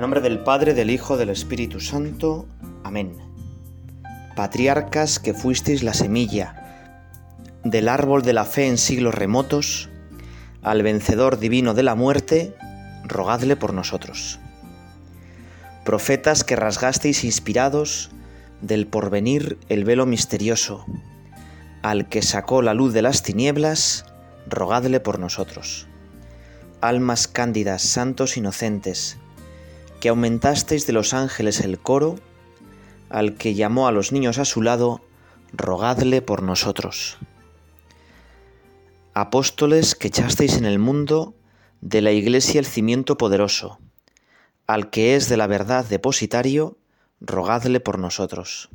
nombre del Padre, del Hijo, del Espíritu Santo. Amén. Patriarcas que fuisteis la semilla del árbol de la fe en siglos remotos, al vencedor divino de la muerte, rogadle por nosotros. Profetas que rasgasteis inspirados del porvenir el velo misterioso, al que sacó la luz de las tinieblas, rogadle por nosotros. Almas cándidas, santos inocentes, que aumentasteis de los ángeles el coro, al que llamó a los niños a su lado, rogadle por nosotros. Apóstoles que echasteis en el mundo de la Iglesia el cimiento poderoso, al que es de la verdad depositario, rogadle por nosotros.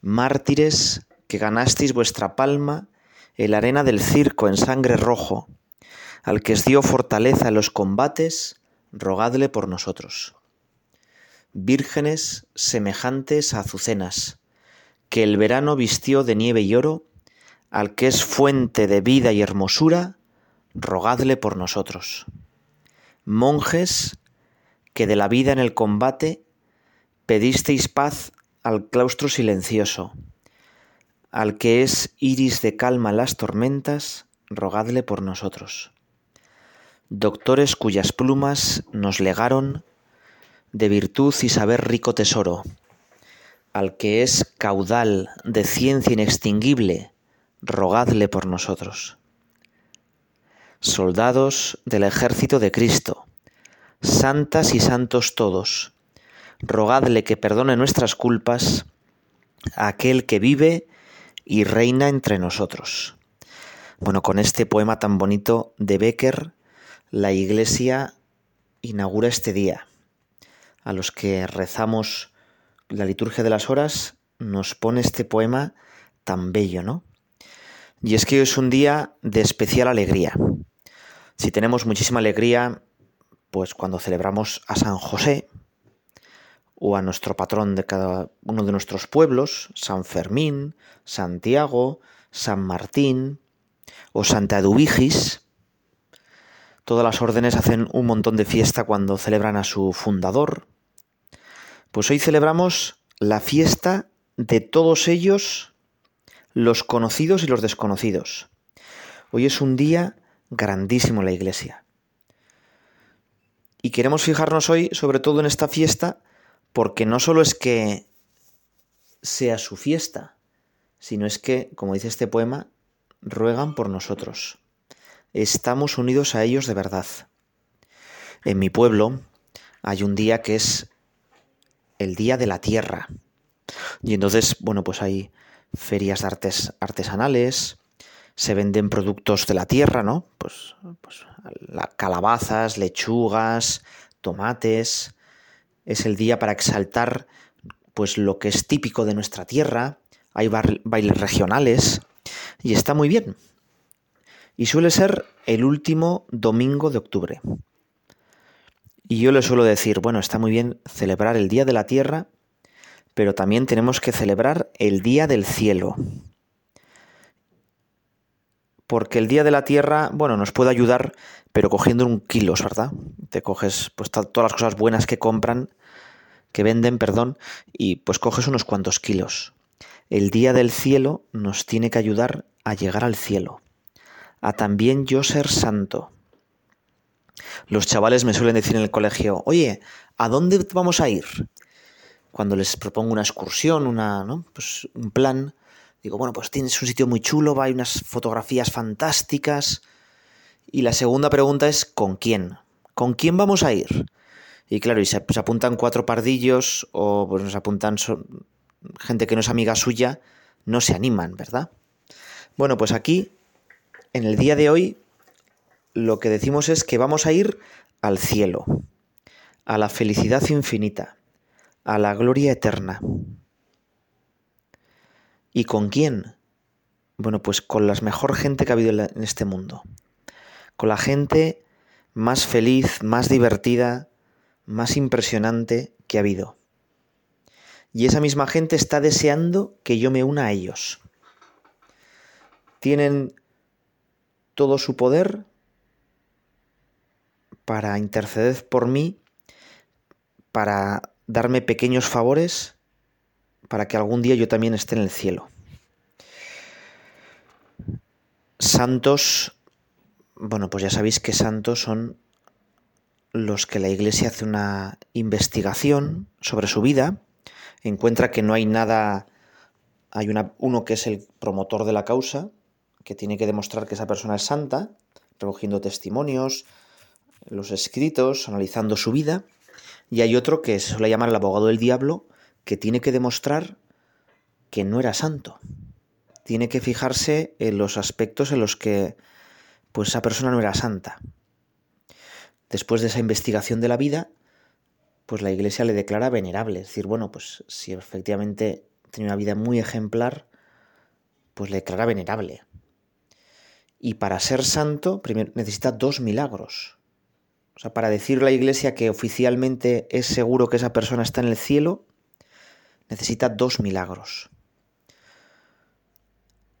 Mártires que ganasteis vuestra palma en la arena del circo en sangre rojo, al que os dio fortaleza en los combates, rogadle por nosotros. Vírgenes semejantes a azucenas, que el verano vistió de nieve y oro, al que es fuente de vida y hermosura, rogadle por nosotros. Monjes, que de la vida en el combate pedisteis paz al claustro silencioso, al que es iris de calma en las tormentas, rogadle por nosotros doctores cuyas plumas nos legaron de virtud y saber rico tesoro, al que es caudal de ciencia inextinguible, rogadle por nosotros. Soldados del ejército de Cristo, santas y santos todos, rogadle que perdone nuestras culpas a aquel que vive y reina entre nosotros. Bueno, con este poema tan bonito de Becker, la Iglesia inaugura este día. A los que rezamos la liturgia de las horas nos pone este poema tan bello, ¿no? Y es que hoy es un día de especial alegría. Si tenemos muchísima alegría, pues cuando celebramos a San José o a nuestro patrón de cada uno de nuestros pueblos, San Fermín, Santiago, San Martín o Santa Eduvigis, Todas las órdenes hacen un montón de fiesta cuando celebran a su fundador. Pues hoy celebramos la fiesta de todos ellos, los conocidos y los desconocidos. Hoy es un día grandísimo en la iglesia. Y queremos fijarnos hoy sobre todo en esta fiesta porque no solo es que sea su fiesta, sino es que, como dice este poema, ruegan por nosotros estamos unidos a ellos de verdad. En mi pueblo hay un día que es el Día de la Tierra. Y entonces, bueno, pues hay ferias de artes artesanales, se venden productos de la tierra, ¿no? Pues, pues calabazas, lechugas, tomates. Es el día para exaltar pues lo que es típico de nuestra tierra. Hay bailes regionales y está muy bien y suele ser el último domingo de octubre. Y yo le suelo decir, bueno, está muy bien celebrar el Día de la Tierra, pero también tenemos que celebrar el Día del Cielo. Porque el Día de la Tierra, bueno, nos puede ayudar, pero cogiendo un kilos, ¿verdad? Te coges pues todas las cosas buenas que compran, que venden, perdón, y pues coges unos cuantos kilos. El Día del Cielo nos tiene que ayudar a llegar al cielo a también yo ser santo. Los chavales me suelen decir en el colegio, oye, ¿a dónde vamos a ir? Cuando les propongo una excursión, una, ¿no? pues un plan, digo, bueno, pues tienes un sitio muy chulo, hay unas fotografías fantásticas. Y la segunda pregunta es, ¿con quién? ¿Con quién vamos a ir? Y claro, y se, apuntan cuatro pardillos o pues nos apuntan gente que no es amiga suya, no se animan, ¿verdad? Bueno, pues aquí en el día de hoy lo que decimos es que vamos a ir al cielo, a la felicidad infinita, a la gloria eterna. ¿Y con quién? Bueno, pues con la mejor gente que ha habido en este mundo. Con la gente más feliz, más divertida, más impresionante que ha habido. Y esa misma gente está deseando que yo me una a ellos. Tienen todo su poder para interceder por mí, para darme pequeños favores para que algún día yo también esté en el cielo. Santos, bueno, pues ya sabéis que santos son los que la Iglesia hace una investigación sobre su vida, encuentra que no hay nada, hay una, uno que es el promotor de la causa, que tiene que demostrar que esa persona es santa, recogiendo testimonios, los escritos, analizando su vida, y hay otro que se suele llamar el abogado del diablo, que tiene que demostrar que no era santo. Tiene que fijarse en los aspectos en los que pues esa persona no era santa. Después de esa investigación de la vida, pues la iglesia le declara venerable. Es decir, bueno, pues si efectivamente tenía una vida muy ejemplar, pues le declara venerable. Y para ser santo, primero necesita dos milagros. O sea, para decir la iglesia que oficialmente es seguro que esa persona está en el cielo, necesita dos milagros.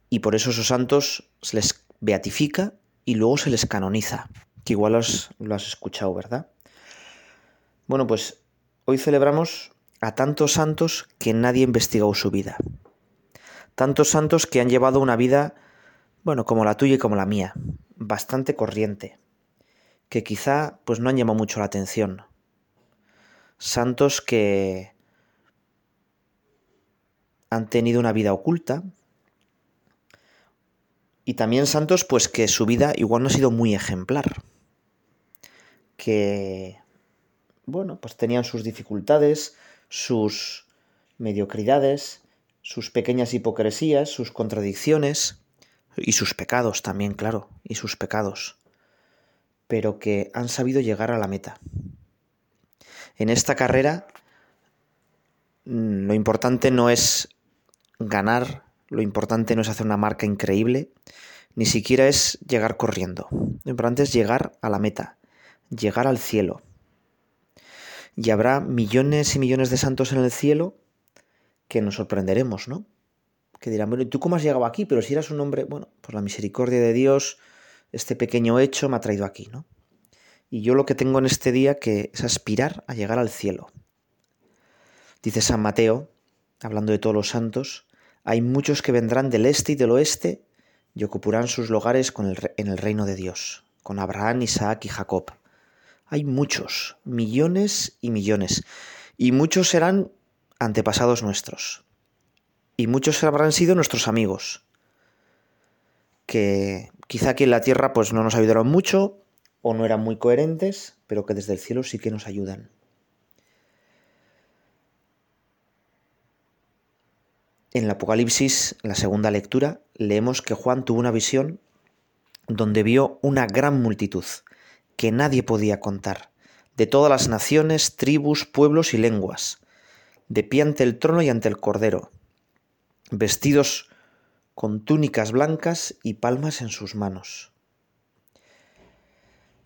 Y por eso esos santos se les beatifica y luego se les canoniza, que igual lo has, escuchado, ¿verdad? Bueno, pues hoy celebramos a tantos santos que nadie ha investigado su vida. Tantos santos que han llevado una vida, bueno, como la tuya y como la mía, bastante corriente, que quizá pues no han llamado mucho la atención. Santos que han tenido una vida oculta y también santos pues que su vida igual no ha sido muy ejemplar. Que bueno, pues tenían sus dificultades, sus mediocridades, sus pequeñas hipocresías, sus contradicciones y sus pecados también, claro, y sus pecados, pero que han sabido llegar a la meta. En esta carrera mm, lo importante no es ganar, lo importante no es hacer una marca increíble, ni siquiera es llegar corriendo. Lo importante es llegar a la meta, llegar al cielo, y habrá millones y millones de santos en el cielo que nos sorprenderemos, ¿no? Que dirán, bueno, ¿y tú cómo has llegado aquí? Pero si eras un hombre, bueno, pues la misericordia de Dios, este pequeño hecho me ha traído aquí, ¿no? Y yo lo que tengo en este día que es aspirar a llegar al cielo. Dice San Mateo, hablando de todos los santos, hay muchos que vendrán del este y del oeste y ocuparán sus lugares con el, en el reino de Dios, con Abraham, Isaac y Jacob. Hay muchos, millones y millones. Y muchos serán antepasados nuestros. Y muchos habrán sido nuestros amigos. Que quizá aquí en la tierra pues no nos ayudaron mucho o no eran muy coherentes, pero que desde el cielo sí que nos ayudan. En el Apocalipsis, la segunda lectura, leemos que Juan tuvo una visión donde vio una gran multitud que nadie podía contar, de todas las naciones, tribus, pueblos y lenguas, de pie ante el trono y ante el cordero, vestidos con túnicas blancas y palmas en sus manos.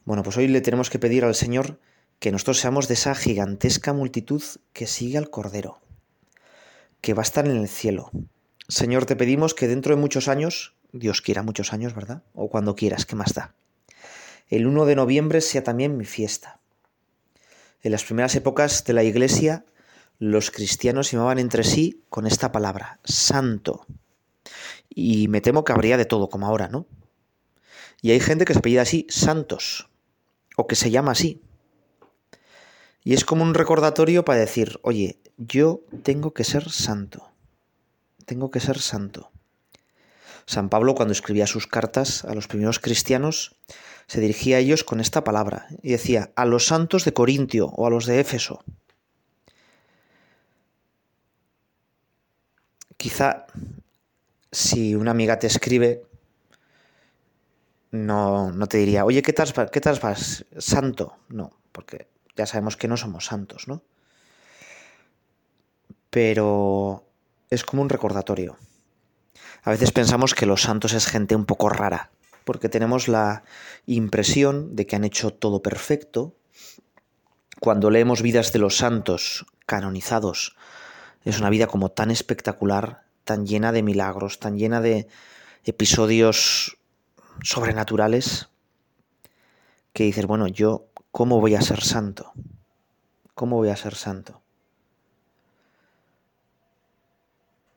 Bueno, pues hoy le tenemos que pedir al Señor que nosotros seamos de esa gigantesca multitud que sigue al Cordero, que va a estar en el cielo. Señor, te pedimos que dentro de muchos años, Dios quiera muchos años, ¿verdad? O cuando quieras, ¿qué más da? el 1 de noviembre sea también mi fiesta. En las primeras épocas de la Iglesia, los cristianos llamaban entre sí con esta palabra, santo. Y me temo que habría de todo, como ahora, ¿no? Y hay gente que se apellida así, santos, o que se llama así. Y es como un recordatorio para decir, oye, yo tengo que ser santo. Tengo que ser santo. San Pablo, cuando escribía sus cartas a los primeros cristianos, se dirigía a ellos con esta palabra y decía, a los santos de Corintio o a los de Éfeso. Quizá si una amiga te escribe, no, no te diría, oye, ¿qué tal, ¿qué tal vas? Santo. No, porque ya sabemos que no somos santos, ¿no? Pero es como un recordatorio. A veces pensamos que los santos es gente un poco rara, porque tenemos la impresión de que han hecho todo perfecto. Cuando leemos vidas de los santos canonizados, es una vida como tan espectacular, tan llena de milagros, tan llena de episodios sobrenaturales, que dices, bueno, yo, ¿cómo voy a ser santo? ¿Cómo voy a ser santo?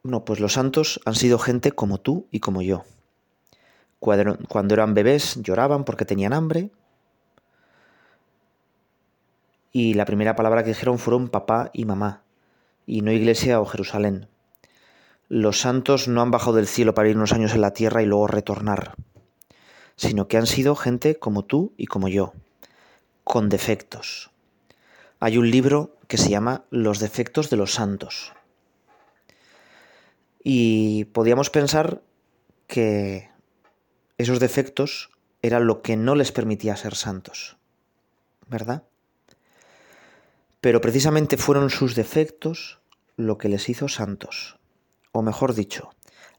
No, pues los santos han sido gente como tú y como yo. Cuando eran bebés lloraban porque tenían hambre. Y la primera palabra que dijeron fueron papá y mamá, y no iglesia o Jerusalén. Los santos no han bajado del cielo para ir unos años en la tierra y luego retornar, sino que han sido gente como tú y como yo, con defectos. Hay un libro que se llama Los defectos de los santos. Y podíamos pensar que esos defectos eran lo que no les permitía ser santos, ¿verdad? Pero precisamente fueron sus defectos lo que les hizo santos, o mejor dicho,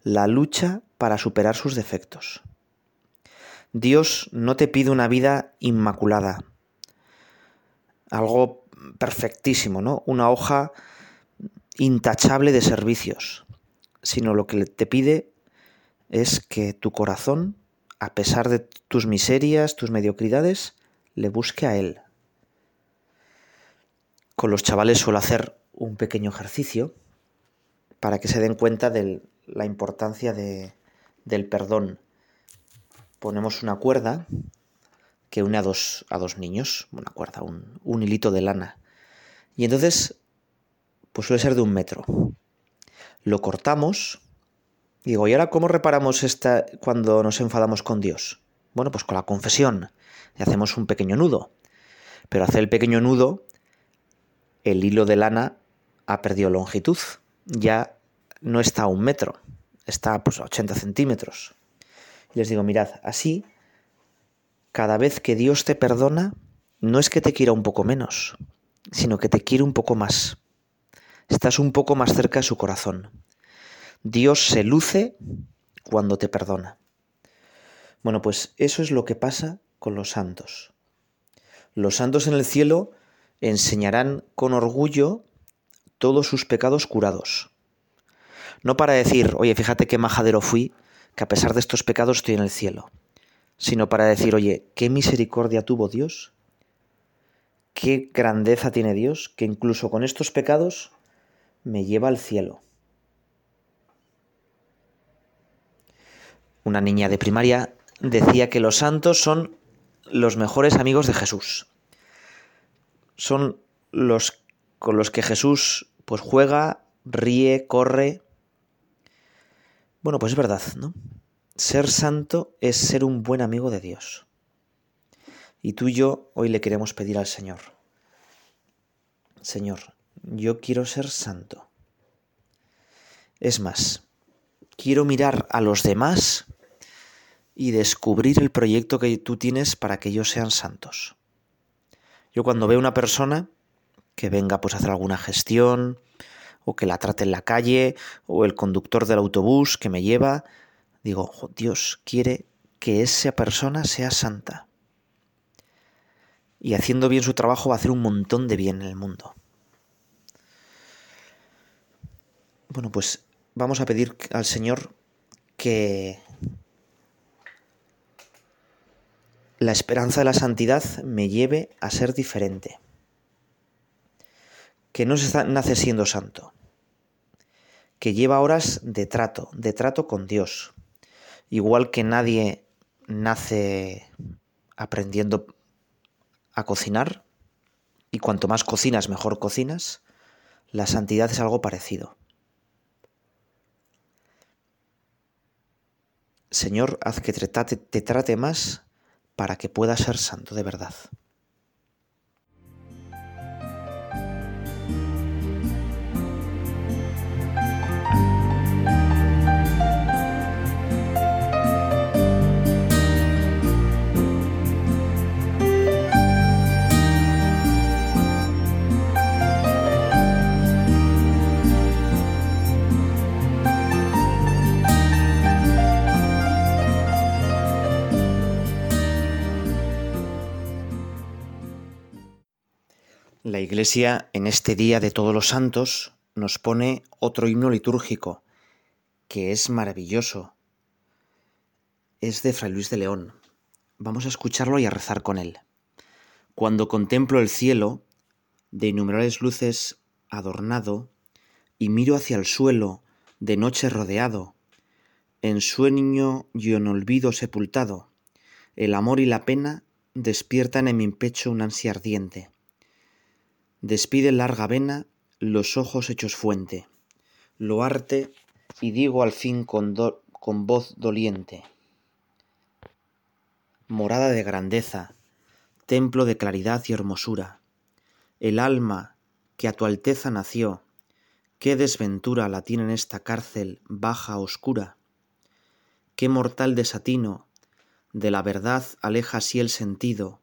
la lucha para superar sus defectos. Dios no te pide una vida inmaculada, algo perfectísimo, ¿no? Una hoja intachable de servicios, sino lo que te pide es que tu corazón, a pesar de tus miserias, tus mediocridades, le busque a Él. Con los chavales suelo hacer un pequeño ejercicio para que se den cuenta de la importancia del perdón. Ponemos una cuerda que une a dos, niños, una cuerda, un, un hilito de lana. Y entonces, pues suele ser de un metro. Lo cortamos. Digo, ¿y ahora cómo reparamos esta cuando nos enfadamos con Dios? Bueno, pues con la confesión. Y hacemos un pequeño nudo. Pero hacer el pequeño nudo, el hilo de lana ha perdido longitud. Ya no está a un metro. Está pues, a 80 centímetros. Y les digo, mirad, así, cada vez que Dios te perdona, no es que te quiera un poco menos, sino que te quiere un poco más. Estás un poco más cerca de su corazón. Dios se luce cuando te perdona. Bueno, pues eso es lo que pasa con los santos. Los santos en el cielo enseñarán con orgullo todos sus pecados curados. No para decir, oye, fíjate qué majadero fui, que a pesar de estos pecados estoy en el cielo, sino para decir, oye, qué misericordia tuvo Dios qué grandeza tiene Dios, que incluso con estos pecados me lleva al cielo. Una niña de primaria decía que los santos son los mejores amigos de Jesús. Son los con los que Jesús pues juega, ríe, corre. Bueno, pues es verdad, ¿no? Ser santo es ser un buen amigo de Dios. Y tú y yo hoy le queremos pedir al Señor, Señor, yo quiero ser santo. Es más, quiero mirar a los demás y descubrir el proyecto que tú tienes para que ellos sean santos. Yo cuando veo una persona que venga pues a hacer alguna gestión, o que la trate en la calle, o el conductor del autobús que me lleva, digo, Dios quiere que esa persona sea santa y haciendo bien su trabajo va a hacer un montón de bien en el mundo. Bueno, pues vamos a pedir al Señor que la esperanza de la santidad me lleve a ser diferente. Que no se nace siendo santo. Que lleva horas de trato, de trato con Dios. Igual que nadie nace aprendiendo a cocinar, y cuanto más cocinas, mejor cocinas, la santidad es algo parecido. Señor, haz que te trate, te trate más para que puedas ser santo de verdad. La Iglesia en este Día de Todos los Santos nos pone otro himno litúrgico, que es maravilloso. Es de Fray Luis de León. Vamos a escucharlo y a rezar con él. Cuando contemplo el cielo, de innumerables luces adornado, y miro hacia el suelo, de noche rodeado, en sueño y en olvido sepultado, el amor y la pena despiertan en mi pecho un ansia ardiente. Despide larga vena los ojos hechos fuente, lo arte y digo al fin con, con voz doliente. Morada de grandeza, templo de claridad y hermosura, el alma que a tu alteza nació, qué desventura la tiene en esta cárcel baja oscura, qué mortal desatino de la verdad aleja así el sentido,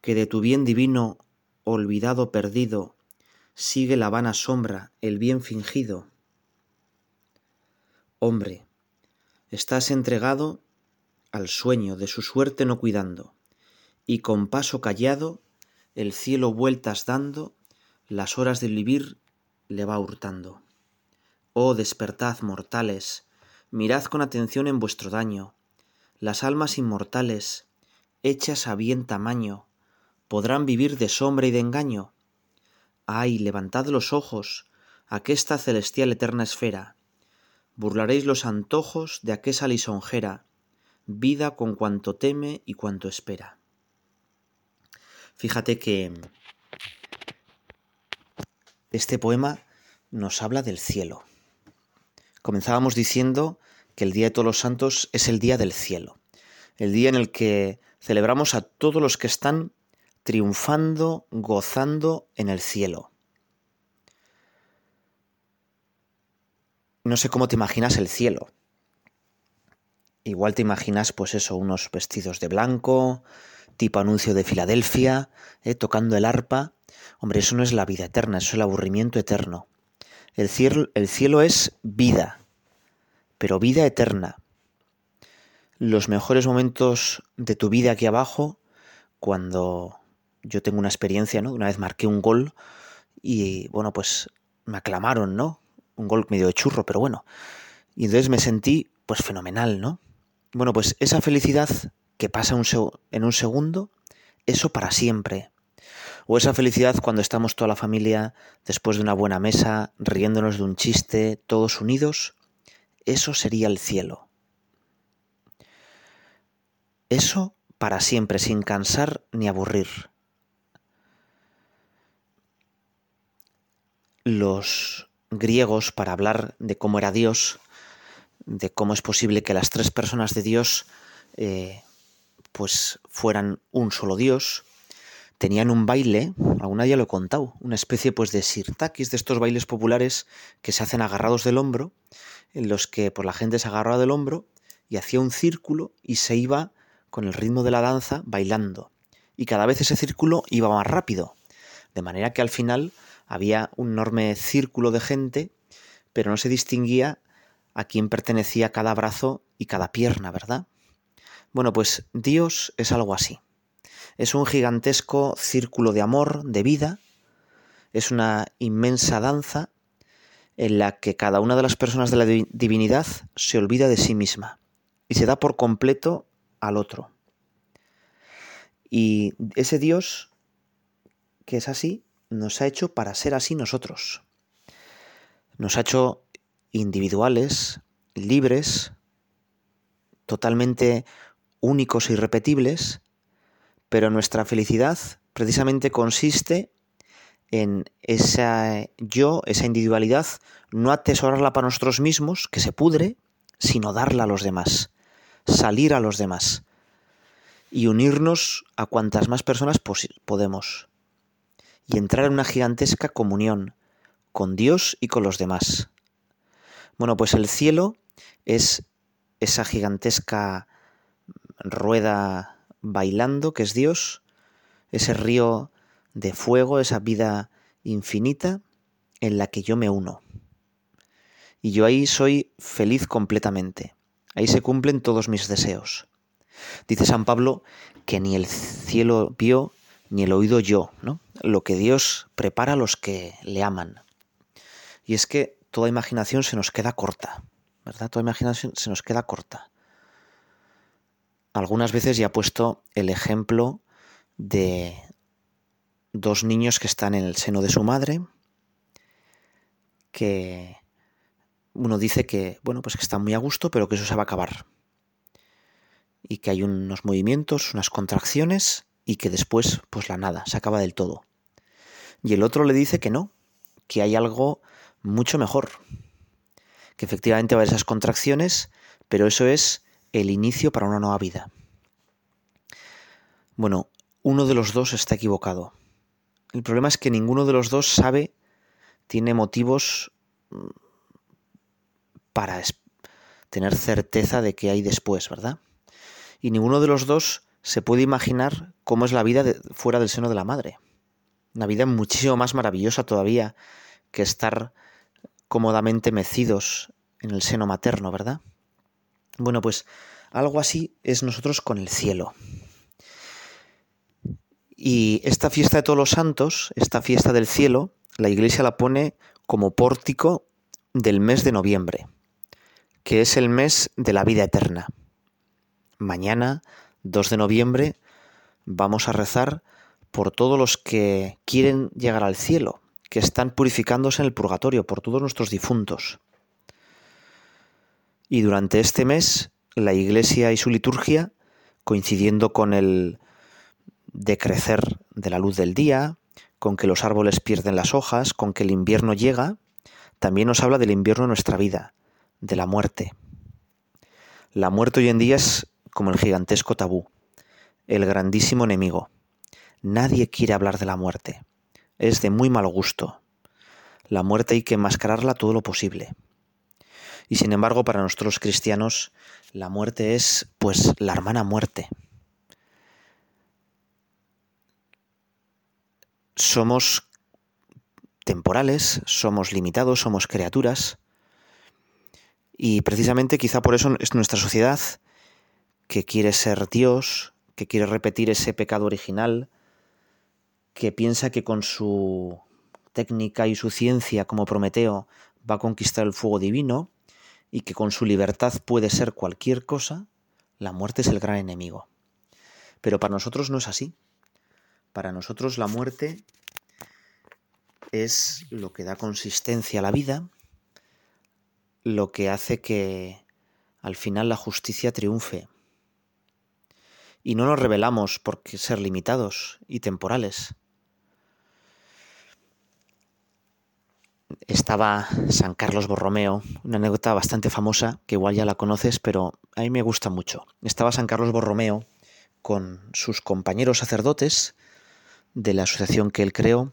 que de tu bien divino, olvidado perdido, sigue la vana sombra, el bien fingido. Hombre, estás entregado al sueño de su suerte no cuidando, y con paso callado, el cielo vueltas dando, las horas del vivir le va hurtando. Oh despertad, mortales, mirad con atención en vuestro daño, las almas inmortales, hechas a bien tamaño, podrán vivir de sombra y de engaño. Ay, levantad los ojos a aquesta celestial eterna esfera, burlaréis los antojos de aquesa lisonjera, vida con cuanto teme y cuanto espera. Fíjate que este poema nos habla del cielo. Comenzábamos diciendo que el Día de Todos los Santos es el día del cielo, el día en el que celebramos a todos los que están triunfando, gozando en el cielo. No sé cómo te imaginas el cielo. Igual te imaginas, pues eso, unos vestidos de blanco, tipo anuncio de Filadelfia, eh, tocando el arpa. Hombre, eso no es la vida eterna, eso es el aburrimiento eterno. El el cielo es vida, pero vida eterna. Los mejores momentos de tu vida aquí abajo, cuando yo tengo una experiencia, ¿no? Una vez marqué un gol y, bueno, pues me aclamaron, ¿no? Un gol medio de churro, pero bueno. Y entonces me sentí, pues fenomenal, ¿no? Bueno, pues esa felicidad que pasa en un segundo, eso para siempre. O esa felicidad cuando estamos toda la familia después de una buena mesa, riéndonos de un chiste, todos unidos, eso sería el cielo. Eso para siempre, sin cansar ni aburrir. Los griegos, para hablar de cómo era Dios, de cómo es posible que las tres personas de Dios eh, pues fueran un solo Dios, tenían un baile, alguna día lo he contado, una especie pues de sirtakis, de estos bailes populares que se hacen agarrados del hombro, en los que pues, la gente se agarraba del hombro y hacía un círculo y se iba con el ritmo de la danza bailando. Y cada vez ese círculo iba más rápido, de manera que al final había un enorme círculo de gente, pero no se distinguía a quién pertenecía cada brazo y cada pierna, ¿verdad? Bueno, pues Dios es algo así. Es un gigantesco círculo de amor, de vida, es una inmensa danza en la que cada una de las personas de la divinidad se olvida de sí misma y se da por completo al otro. Y ese Dios, que es así, nos ha hecho para ser así nosotros. Nos ha hecho individuales, libres, totalmente únicos e irrepetibles, pero nuestra felicidad precisamente consiste en esa yo, esa individualidad, no atesorarla para nosotros mismos, que se pudre, sino darla a los demás, salir a los demás y unirnos a cuantas más personas podemos y entrar en una gigantesca comunión con Dios y con los demás. Bueno, pues el cielo es esa gigantesca rueda bailando que es Dios, ese río de fuego, esa vida infinita en la que yo me uno. Y yo ahí soy feliz completamente. Ahí se cumplen todos mis deseos. Dice San Pablo que ni el cielo vio ni el oído yo, ¿no? Lo que Dios prepara a los que le aman. Y es que toda imaginación se nos queda corta, ¿verdad? Toda imaginación se nos queda corta. Algunas veces ya he puesto el ejemplo de dos niños que están en el seno de su madre, que uno dice que, bueno, pues que están muy a gusto, pero que eso se va a acabar. Y que hay unos movimientos, unas contracciones, y que después, pues la nada, se acaba del todo. Y el otro le dice que no, que hay algo mucho mejor, que efectivamente va a esas contracciones, pero eso es el inicio para una nueva vida. Bueno, uno de los dos está equivocado. El problema es que ninguno de los dos sabe, tiene motivos mm, para tener certeza de que hay después, ¿verdad? Y ninguno de los dos se puede imaginar cómo es la vida fuera del seno de la madre. Una vida muchísimo más maravillosa todavía que estar cómodamente mecidos en el seno materno, ¿verdad? Bueno, pues algo así es nosotros con el cielo. Y esta fiesta de todos los santos, esta fiesta del cielo, la iglesia la pone como pórtico del mes de noviembre, que es el mes de la vida eterna. Mañana, 2 de noviembre, vamos a rezar por todos los que quieren llegar al cielo, que están purificándose en el purgatorio, por todos nuestros difuntos. Y durante este mes, la Iglesia y su liturgia, coincidiendo con el decrecer de la luz del día, con que los árboles pierden las hojas, con que el invierno llega, también nos habla del invierno en nuestra vida, de la muerte. La muerte hoy en día es como el gigantesco tabú, el grandísimo enemigo. Nadie quiere hablar de la muerte. Es de muy mal gusto. La muerte hay que enmascararla todo lo posible. Y sin embargo, para nosotros cristianos, la muerte es, pues, la hermana muerte. Somos temporales, somos limitados, somos criaturas. Y precisamente quizá por eso es nuestra sociedad que quiere ser Dios, que quiere repetir ese pecado original, que piensa que con su técnica y su ciencia como Prometeo va a conquistar el fuego divino y que con su libertad puede ser cualquier cosa, la muerte es el gran enemigo. Pero para nosotros no es así. Para nosotros la muerte es lo que da consistencia a la vida, lo que hace que al final la justicia triunfe. Y no nos rebelamos por ser limitados y temporales, estaba San Carlos Borromeo, una anécdota bastante famosa que igual ya la conoces, pero a mí me gusta mucho. Estaba San Carlos Borromeo con sus compañeros sacerdotes de la asociación que él creó,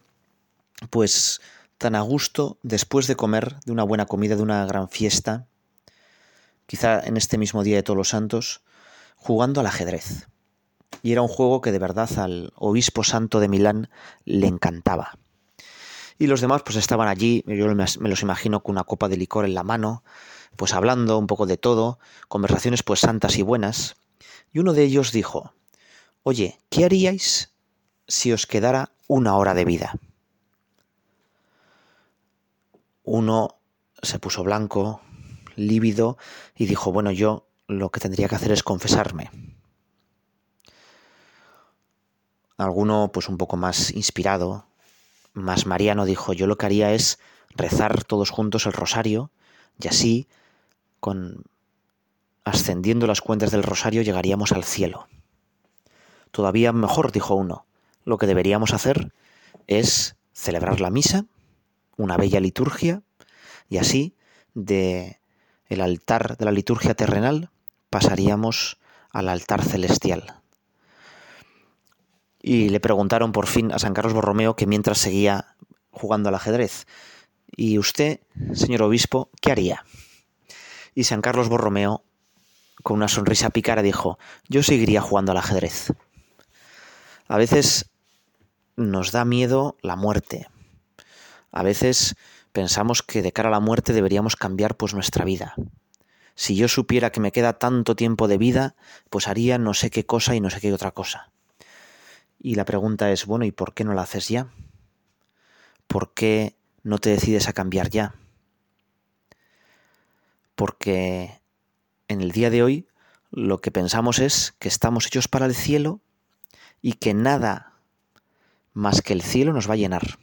pues tan a gusto después de comer, de una buena comida, de una gran fiesta, quizá en este mismo día de todos los santos, jugando al ajedrez. Y era un juego que de verdad al obispo santo de Milán le encantaba. Y los demás pues estaban allí, yo me los imagino con una copa de licor en la mano, pues hablando un poco de todo, conversaciones pues santas y buenas. Y uno de ellos dijo, oye, ¿qué haríais si os quedara una hora de vida? Uno se puso blanco, lívido, y dijo, bueno, yo lo que tendría que hacer es confesarme. Alguno, pues un poco más inspirado, más Mariano dijo, yo lo que haría es rezar todos juntos el rosario y así, con ascendiendo las cuentas del rosario, llegaríamos al cielo. Todavía mejor, dijo uno, lo que deberíamos hacer es celebrar la misa, una bella liturgia, y así de el altar de la liturgia terrenal pasaríamos al altar celestial y le preguntaron por fin a San Carlos Borromeo que mientras seguía jugando al ajedrez. ¿Y usted, señor obispo, qué haría? Y San Carlos Borromeo, con una sonrisa pícara, dijo, yo seguiría jugando al ajedrez. A veces nos da miedo la muerte. A veces pensamos que de cara a la muerte deberíamos cambiar pues nuestra vida. Si yo supiera que me queda tanto tiempo de vida, pues haría no sé qué cosa y no sé qué otra cosa. Y la pregunta es, bueno, ¿y por qué no la haces ya? ¿Por qué no te decides a cambiar ya? Porque en el día de hoy lo que pensamos es que estamos hechos para el cielo y que nada más que el cielo nos va a llenar.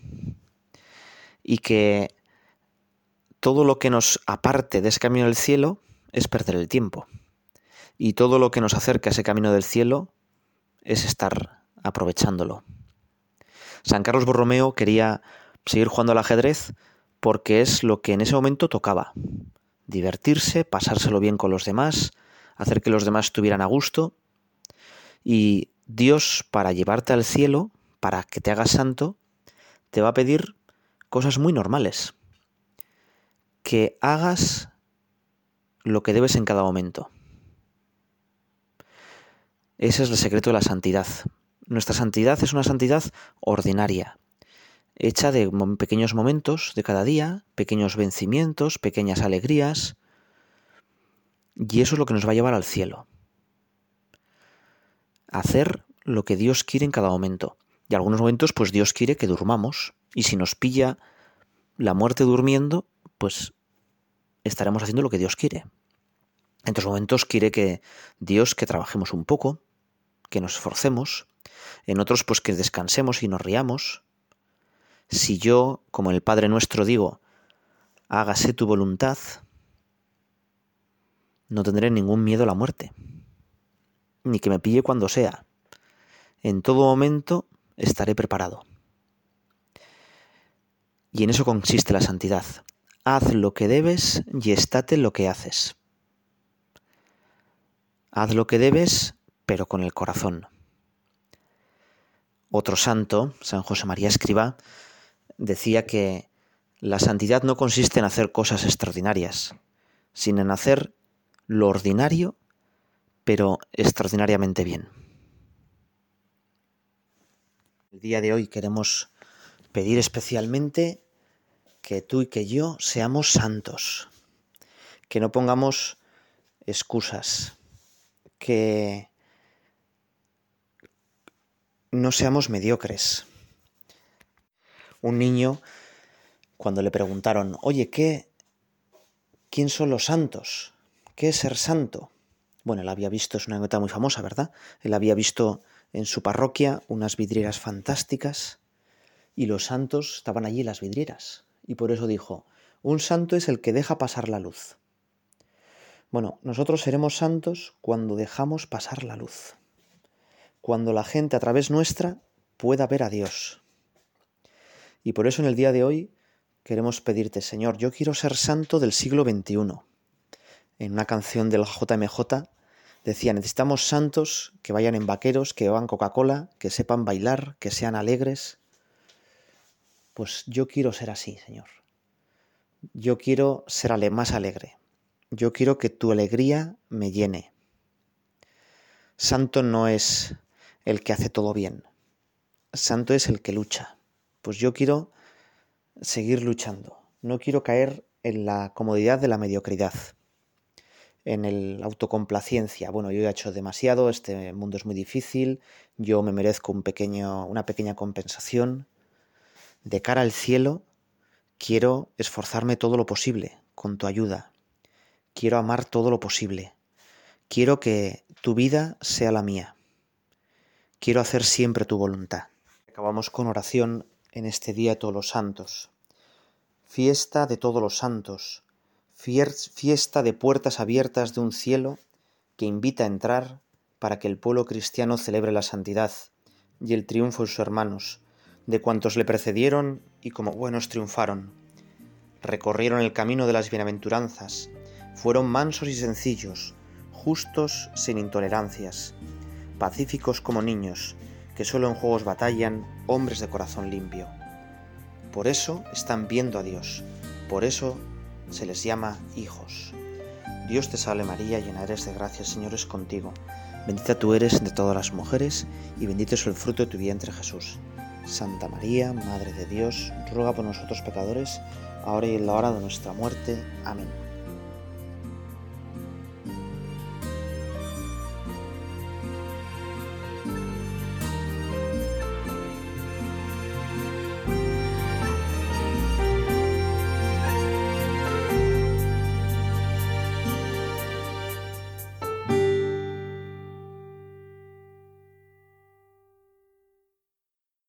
Y que todo lo que nos aparte de ese camino del cielo es perder el tiempo. Y todo lo que nos acerca a ese camino del cielo es estar aprovechándolo. San Carlos Borromeo quería seguir jugando al ajedrez porque es lo que en ese momento tocaba. Divertirse, pasárselo bien con los demás, hacer que los demás estuvieran a gusto. Y Dios, para llevarte al cielo, para que te hagas santo, te va a pedir cosas muy normales. Que hagas lo que debes en cada momento. Ese es el secreto de la santidad. Nuestra santidad es una santidad ordinaria, hecha de pequeños momentos de cada día, pequeños vencimientos, pequeñas alegrías, y eso es lo que nos va a llevar al cielo. Hacer lo que Dios quiere en cada momento. Y algunos momentos, pues Dios quiere que durmamos. Y si nos pilla la muerte durmiendo, pues estaremos haciendo lo que Dios quiere. En otros momentos quiere que Dios que trabajemos un poco, que nos esforcemos. En otros, pues que descansemos y nos riamos. Si yo, como el Padre nuestro, digo, hágase tu voluntad, no tendré ningún miedo a la muerte, ni que me pille cuando sea. En todo momento estaré preparado. Y en eso consiste la santidad. Haz lo que debes y estate lo que haces. Haz lo que debes, pero con el corazón. Otro santo, San José María Escriba, decía que la santidad no consiste en hacer cosas extraordinarias, sino en hacer lo ordinario, pero extraordinariamente bien. El día de hoy queremos pedir especialmente que tú y que yo seamos santos, que no pongamos excusas, que no seamos mediocres. Un niño, cuando le preguntaron, oye, ¿qué? ¿Quién son los santos? ¿Qué es ser santo? Bueno, él había visto, es una nota muy famosa, ¿verdad? Él había visto en su parroquia unas vidrieras fantásticas y los santos estaban allí las vidrieras. Y por eso dijo, un santo es el que deja pasar la luz. Bueno, nosotros seremos santos cuando dejamos pasar la luz, cuando la gente a través nuestra pueda ver a Dios. Y por eso en el día de hoy queremos pedirte, Señor, yo quiero ser santo del siglo XXI en una canción del JMJ, decía, necesitamos santos que vayan en vaqueros, que beban Coca-Cola, que sepan bailar, que sean alegres. Pues yo quiero ser así, Señor. Yo quiero ser más alegre. Yo quiero que tu alegría me llene. Santo no es el que hace todo bien. Santo es el que lucha. Pues yo quiero seguir luchando. No quiero caer en la comodidad de la mediocridad en el autocomplacencia. Bueno, yo he hecho demasiado, este mundo es muy difícil, yo me merezco un pequeño, una pequeña compensación. De cara al cielo, quiero esforzarme todo lo posible con tu ayuda. Quiero amar todo lo posible. Quiero que tu vida sea la mía. Quiero hacer siempre tu voluntad. Acabamos con oración en este día de todos los santos. Fiesta de todos los santos fiesta de puertas abiertas de un cielo que invita a entrar para que el pueblo cristiano celebre la santidad y el triunfo de sus hermanos, de cuantos le precedieron y como buenos triunfaron. Recorrieron el camino de las bienaventuranzas, fueron mansos y sencillos, justos sin intolerancias, pacíficos como niños, que solo en juegos batallan, hombres de corazón limpio. Por eso están viendo a Dios, por eso se les llama hijos. Dios te salve María, llena eres de gracia, Señor es contigo. Bendita tú eres entre todas las mujeres, y bendito es el fruto de tu vientre Jesús. Santa María, Madre de Dios, ruega por nosotros pecadores, ahora y en la hora de nuestra muerte. Amén.